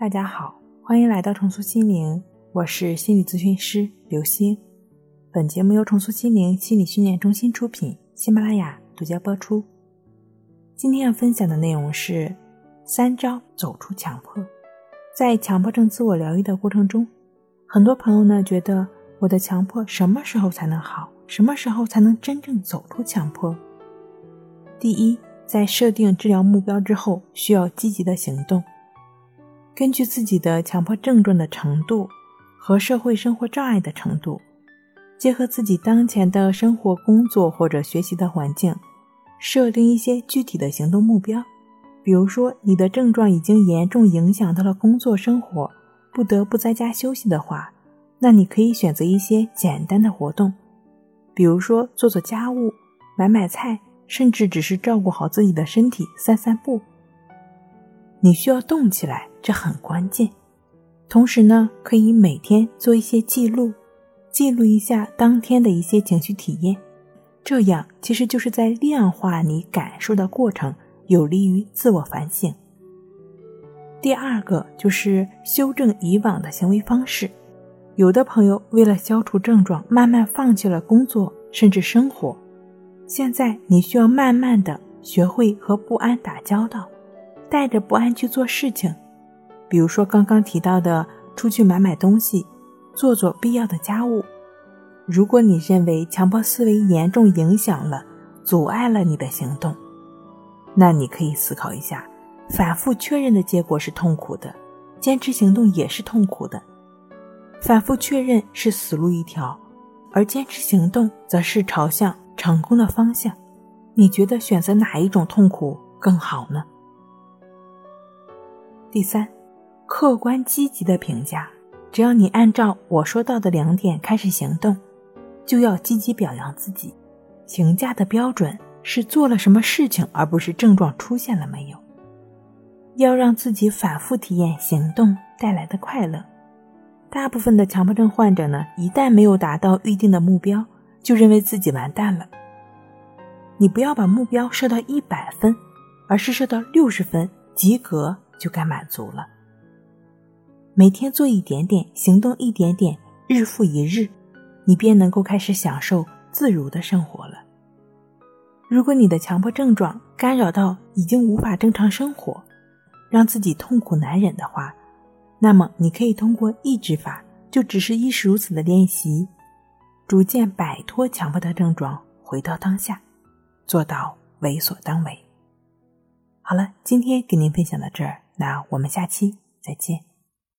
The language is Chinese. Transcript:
大家好，欢迎来到重塑心灵，我是心理咨询师刘星。本节目由重塑心灵心理训练中心出品，喜马拉雅独家播出。今天要分享的内容是三招走出强迫。在强迫症自我疗愈的过程中，很多朋友呢觉得我的强迫什么时候才能好？什么时候才能真正走出强迫？第一。在设定治疗目标之后，需要积极的行动。根据自己的强迫症状的程度和社会生活障碍的程度，结合自己当前的生活、工作或者学习的环境，设定一些具体的行动目标。比如说，你的症状已经严重影响到了工作生活，不得不在家休息的话，那你可以选择一些简单的活动，比如说做做家务、买买菜。甚至只是照顾好自己的身体，散散步。你需要动起来，这很关键。同时呢，可以每天做一些记录，记录一下当天的一些情绪体验。这样其实就是在量化你感受的过程，有利于自我反省。第二个就是修正以往的行为方式。有的朋友为了消除症状，慢慢放弃了工作，甚至生活。现在你需要慢慢的学会和不安打交道，带着不安去做事情，比如说刚刚提到的出去买买东西，做做必要的家务。如果你认为强迫思维严重影响了、阻碍了你的行动，那你可以思考一下，反复确认的结果是痛苦的，坚持行动也是痛苦的。反复确认是死路一条，而坚持行动则是朝向。成功的方向，你觉得选择哪一种痛苦更好呢？第三，客观积极的评价，只要你按照我说到的两点开始行动，就要积极表扬自己。评价的标准是做了什么事情，而不是症状出现了没有。要让自己反复体验行动带来的快乐。大部分的强迫症患者呢，一旦没有达到预定的目标。就认为自己完蛋了。你不要把目标设到一百分，而是设到六十分，及格就该满足了。每天做一点点，行动一点点，日复一日，你便能够开始享受自如的生活了。如果你的强迫症状干扰到已经无法正常生活，让自己痛苦难忍的话，那么你可以通过抑制法，就只是亦是如此的练习。逐渐摆脱强迫的症状，回到当下，做到为所当为。好了，今天给您分享到这儿，那我们下期再见。